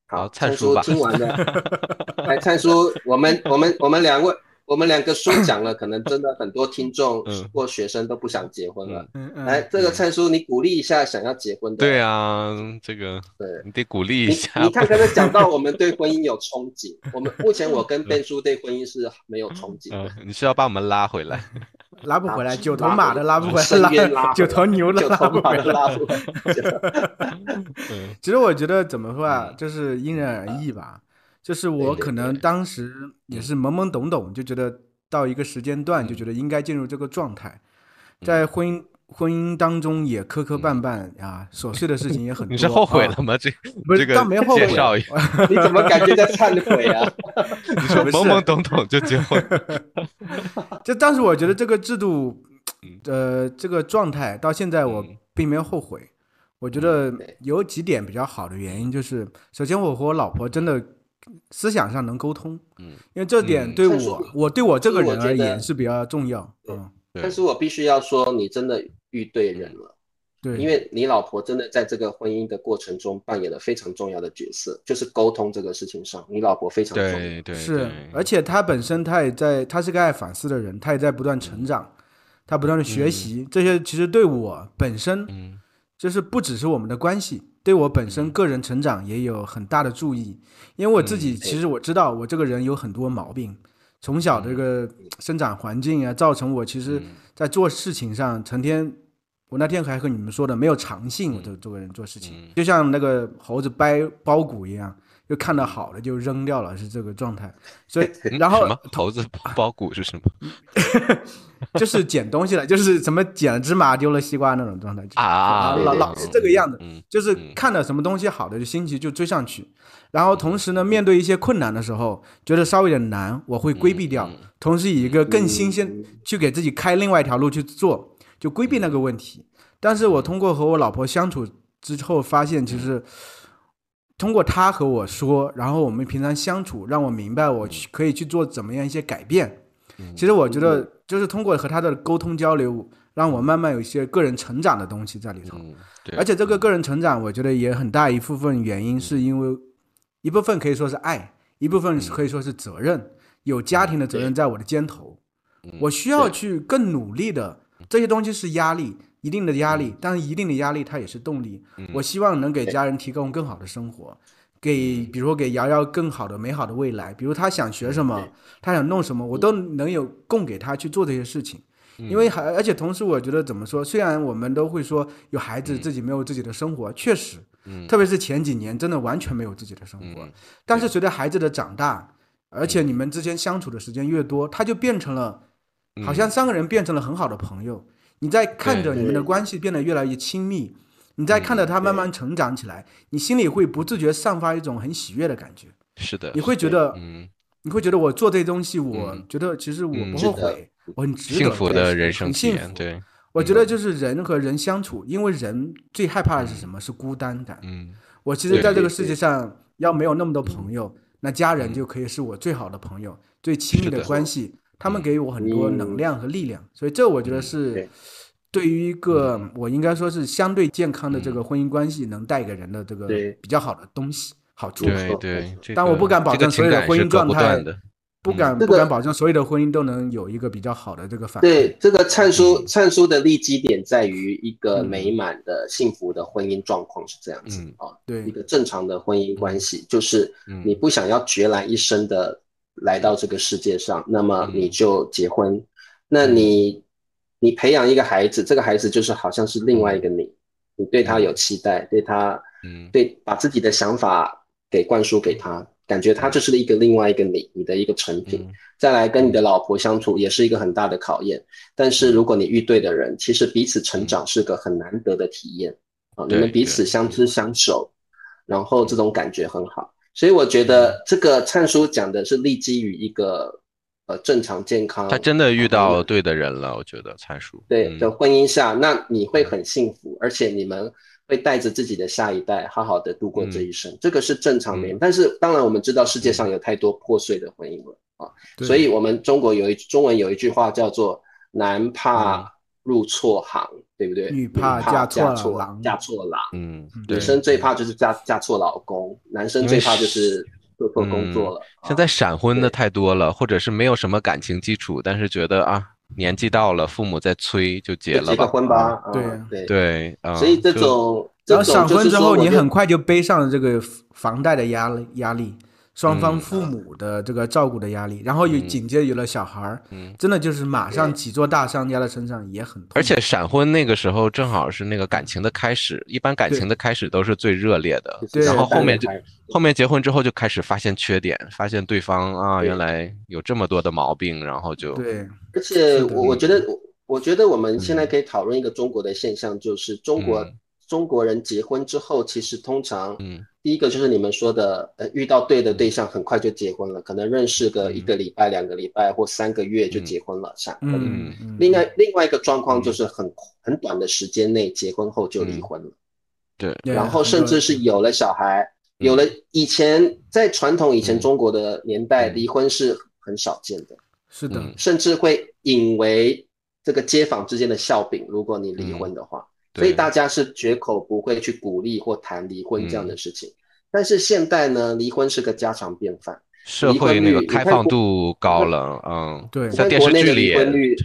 好，灿叔听完了，来，灿叔，我们我们我们两位。我们两个书讲了，可能真的很多听众或学生都不想结婚了。来，这个灿叔，你鼓励一下想要结婚的。对啊，这个对你得鼓励一下。你看刚才讲到我们对婚姻有憧憬，我们目前我跟 Ben 叔对婚姻是没有憧憬的。你是要把我们拉回来？拉不回来，九头马的拉不回来，拉九头牛的拉不回来。其实我觉得怎么说啊，就是因人而异吧。就是我可能当时也是懵懵懂懂，就觉得到一个时间段就觉得应该进入这个状态，在婚姻婚姻当中也磕磕绊绊啊，琐碎的事情也很多。你是后悔了吗？这不是倒没后悔。你怎么感觉在忏悔啊？你说懵懵懂懂就结婚？就当时我觉得这个制度，呃，这个状态到现在我并没有后悔。我觉得有几点比较好的原因，就是首先我和我老婆真的。思想上能沟通，嗯，因为这点对我，我对我这个人而言是比较重要，嗯。但是我必须要说，你真的遇对人了，对，因为你老婆真的在这个婚姻的过程中扮演了非常重要的角色，就是沟通这个事情上，你老婆非常重要，对，是，而且她本身她也在，她是个爱反思的人，她也在不断成长，她不断的学习，这些其实对我本身，嗯，就是不只是我们的关系。对我本身个人成长也有很大的注意，因为我自己其实我知道我这个人有很多毛病，从小这个生长环境啊，造成我其实在做事情上成天我那天还和你们说的，没有长性，我这这个人做事情，就像那个猴子掰包谷一样，就看到好的就扔掉了，是这个状态。所以，然后什么猴子包谷是什么？就是捡东西了，就是什么捡了芝麻丢了西瓜那种状态啊，老老是这个样子，就是看到什么东西好的就心急就追上去，然后同时呢，面对一些困难的时候，觉得稍微有点难，我会规避掉，同时以一个更新鲜去给自己开另外一条路去做。就规避那个问题，但是我通过和我老婆相处之后，发现其实通过他和我说，然后我们平常相处，让我明白我去可以去做怎么样一些改变。其实我觉得就是通过和他的沟通交流，让我慢慢有一些个人成长的东西在里头。而且这个个人成长，我觉得也很大一部分原因是因为一部分可以说是爱，一部分可以说是责任，有家庭的责任在我的肩头，我需要去更努力的。这些东西是压力，一定的压力，但是一定的压力它也是动力。我希望能给家人提供更好的生活，给比如说给瑶瑶更好的美好的未来。比如他想学什么，他想弄什么，我都能有供给他去做这些事情。因为还而且同时，我觉得怎么说，虽然我们都会说有孩子自己没有自己的生活，确实，特别是前几年真的完全没有自己的生活。但是随着孩子的长大，而且你们之间相处的时间越多，他就变成了。好像三个人变成了很好的朋友，你在看着你们的关系变得越来越亲密，你在看着他慢慢成长起来，你心里会不自觉散发一种很喜悦的感觉。是的，你会觉得，嗯，你会觉得我做这些东西，我觉得其实我不后悔，我很值得，幸福的人生幸福。对，我觉得就是人和人相处，因为人最害怕的是什么？是孤单感。嗯，我其实在这个世界上要没有那么多朋友，那家人就可以是我最好的朋友，最亲密的关系。他们给予我很多能量和力量，所以这我觉得是对于一个我应该说是相对健康的这个婚姻关系能带给人的这个比较好的东西好处。对对，但我不敢保证所有的婚姻状态，不敢不敢保证所有的婚姻都能有一个比较好的这个反。对，这个灿叔灿叔的立基点在于一个美满的幸福的婚姻状况是这样子啊，对，一个正常的婚姻关系就是你不想要孑然一生的。来到这个世界上，那么你就结婚。那你，你培养一个孩子，这个孩子就是好像是另外一个你，你对他有期待，对他，嗯，对，把自己的想法给灌输给他，感觉他就是一个另外一个你，你的一个成品。再来跟你的老婆相处，也是一个很大的考验。但是如果你遇对的人，其实彼此成长是个很难得的体验啊！你们彼此相知相守，然后这种感觉很好。所以我觉得这个灿叔讲的是立基于一个呃正常健康，他真的遇到对的人了。我觉得灿叔对的婚姻下，那你会很幸福，而且你们会带着自己的下一代好好的度过这一生，这个是正常的。但是当然我们知道世界上有太多破碎的婚姻了啊，所以我们中国有一中文有一句话叫做“男怕入错行”。对不对？女怕嫁错郎，嫁错郎。嗯，女生最怕就是嫁嫁错老公，男生最怕就是做错工作了。现在闪婚的太多了，或者是没有什么感情基础，但是觉得啊，年纪到了，父母在催，就结了吧。结个婚吧。对对对，所以这种，然后闪婚之后，你很快就背上了这个房贷的压力压力。双方父母的这个照顾的压力，然后又紧接着有了小孩儿，真的就是马上几座大山压在身上也很痛。而且闪婚那个时候正好是那个感情的开始，一般感情的开始都是最热烈的，然后后面就后面结婚之后就开始发现缺点，发现对方啊原来有这么多的毛病，然后就对。而且我我觉得我我觉得我们现在可以讨论一个中国的现象，就是中国。中国人结婚之后，其实通常，嗯，第一个就是你们说的，呃，遇到对的对象，很快就结婚了，可能认识个一个礼拜、两个礼拜或三个月就结婚了，闪婚。嗯另外，另外一个状况就是很很短的时间内结婚后就离婚了。对。然后甚至是有了小孩，有了以前在传统以前中国的年代，离婚是很少见的。是的。甚至会引为这个街坊之间的笑柄，如果你离婚的话。所以大家是绝口不会去鼓励或谈离婚这样的事情，但是现在呢，离婚是个家常便饭，社会那个开放度高了，嗯，对，在电视剧里离婚率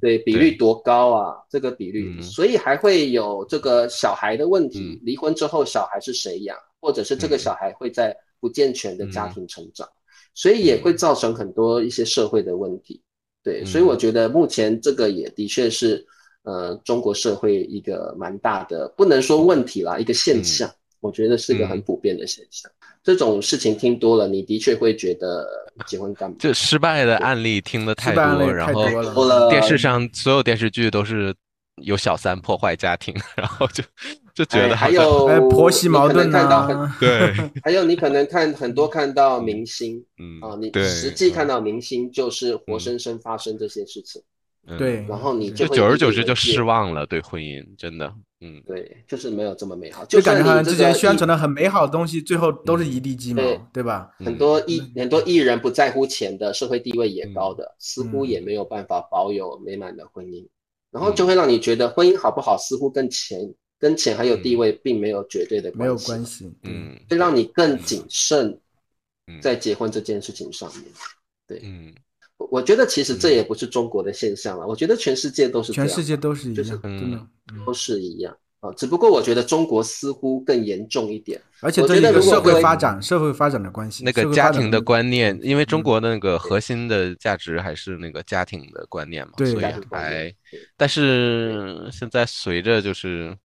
对比率多高啊？这个比率，所以还会有这个小孩的问题，离婚之后小孩是谁养，或者是这个小孩会在不健全的家庭成长，所以也会造成很多一些社会的问题。对，所以我觉得目前这个也的确是。呃中国社会一个蛮大的，不能说问题啦，一个现象，我觉得是个很普遍的现象。这种事情听多了，你的确会觉得结婚干嘛？就失败的案例听的太多，然后电视上所有电视剧都是有小三破坏家庭，然后就就觉得还有婆媳矛盾啊，对，还有你可能看很多看到明星，嗯啊，你实际看到明星就是活生生发生这些事情。对，然后你就久而久之就失望了，对婚姻真的，嗯，对，就是没有这么美好，就感觉好像之前宣传的很美好的东西，最后都是一地鸡毛，对吧？很多艺很多艺人不在乎钱的，社会地位也高的，似乎也没有办法保有美满的婚姻，然后就会让你觉得婚姻好不好，似乎跟钱跟钱还有地位并没有绝对的没有关系，嗯，会让你更谨慎在结婚这件事情上面，对，嗯。我觉得其实这也不是中国的现象了，我觉得全世界都是全世界都是一样，真的都是一样啊。只不过我觉得中国似乎更严重一点，而且这个社会发展、社会发展的关系，那个家庭的观念，因为中国的那个核心的价值还是那个家庭的观念嘛，所以还。但是现在随着就是。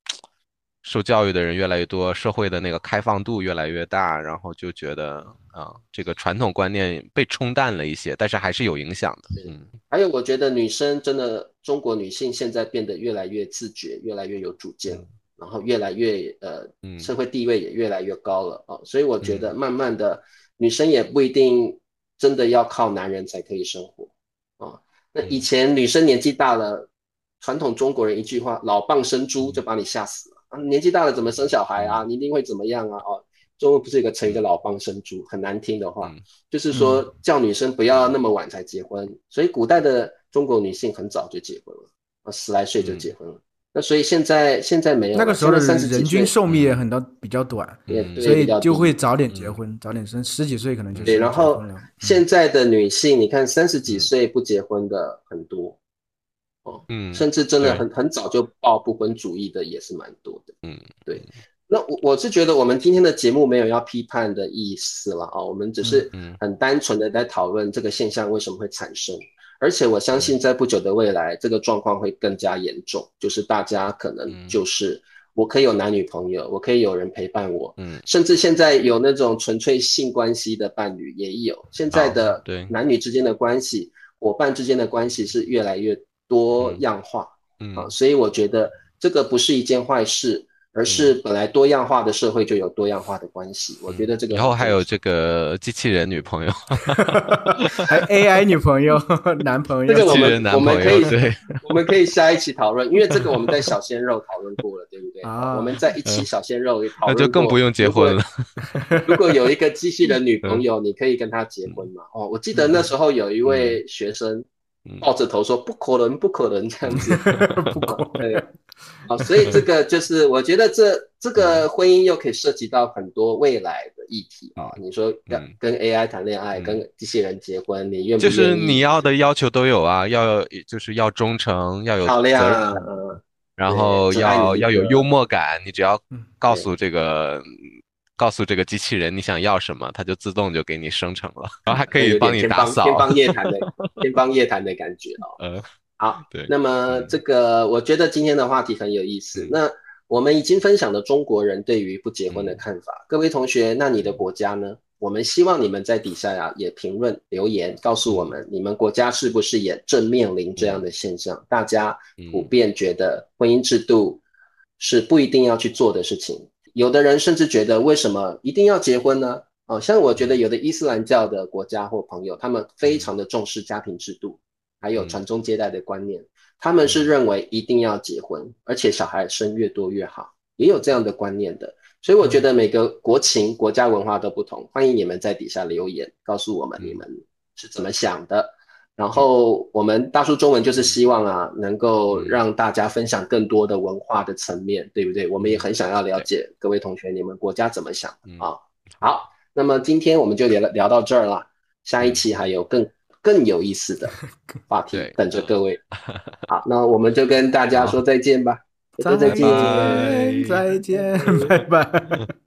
受教育的人越来越多，社会的那个开放度越来越大，然后就觉得啊，这个传统观念被冲淡了一些，但是还是有影响的。嗯，还有我觉得女生真的，中国女性现在变得越来越自觉，越来越有主见，然后越来越呃，社会地位也越来越高了啊。所以我觉得慢慢的，女生也不一定真的要靠男人才可以生活啊。那以前女生年纪大了，传统中国人一句话“老蚌生珠”就把你吓死了。啊，年纪大了怎么生小孩啊？你一定会怎么样啊？哦，中文不是一个成语叫“老蚌生珠”，很难听的话，就是说叫女生不要那么晚才结婚。所以古代的中国女性很早就结婚了，啊，十来岁就结婚了。那所以现在现在没有，那个时候的人均寿命也很多比较短，所以就会早点结婚，早点生，十几岁可能就对。然后现在的女性，你看三十几岁不结婚的很多。嗯，甚至真的很很早就抱不婚主义的也是蛮多的。嗯，对。那我我是觉得我们今天的节目没有要批判的意思了啊，我们只是很单纯的在讨论这个现象为什么会产生。而且我相信在不久的未来，这个状况会更加严重，就是大家可能就是我可以有男女朋友，我可以有人陪伴我，嗯，甚至现在有那种纯粹性关系的伴侣也有。现在的男女之间的关系，伙伴之间的关系是越来越。多样化，嗯啊，所以我觉得这个不是一件坏事，而是本来多样化的社会就有多样化的关系。我觉得这个以后还有这个机器人女朋友 还 AI 女朋友、男朋友，这个我们我们可以对，我们可以下一期讨论，因为这个我们在小鲜肉讨论过了，对不对？啊，我们在一期小鲜肉也讨论那就更不用结婚了。如果有一个机器人女朋友，你可以跟她结婚吗？哦，我记得那时候有一位学生。抱着头说不可能，不可能这样子，对，啊，所以这个就是我觉得这这个婚姻又可以涉及到很多未来的议题啊。你说跟跟 AI 谈恋爱，跟机器人结婚，你愿不愿意？就是你要的要求都有啊，要就是要忠诚，要有漂亮，然后要要有幽默感。你只要告诉这个。告诉这个机器人你想要什么，它就自动就给你生成了，然后还可以帮你打扫。天方夜谭的 天方夜谭的感觉哦。嗯，好，对。那么这个我觉得今天的话题很有意思。那我们已经分享了中国人对于不结婚的看法。各位同学，那你的国家呢？我们希望你们在底下呀也评论留言，告诉我们你们国家是不是也正面临这样的现象？大家普遍觉得婚姻制度是不一定要去做的事情。有的人甚至觉得，为什么一定要结婚呢？哦，像我觉得有的伊斯兰教的国家或朋友，他们非常的重视家庭制度，还有传宗接代的观念，他们是认为一定要结婚，而且小孩生越多越好，也有这样的观念的。所以我觉得每个国情、国家文化都不同，欢迎你们在底下留言，告诉我们你们是怎么想的。然后我们大叔中文就是希望啊，能够让大家分享更多的文化的层面，对不对？我们也很想要了解各位同学你们国家怎么想啊。好，那么今天我们就聊聊到这儿了，下一期还有更更有意思的 话题等着各位。好，那我们就跟大家说再见吧，再见，再见，拜拜。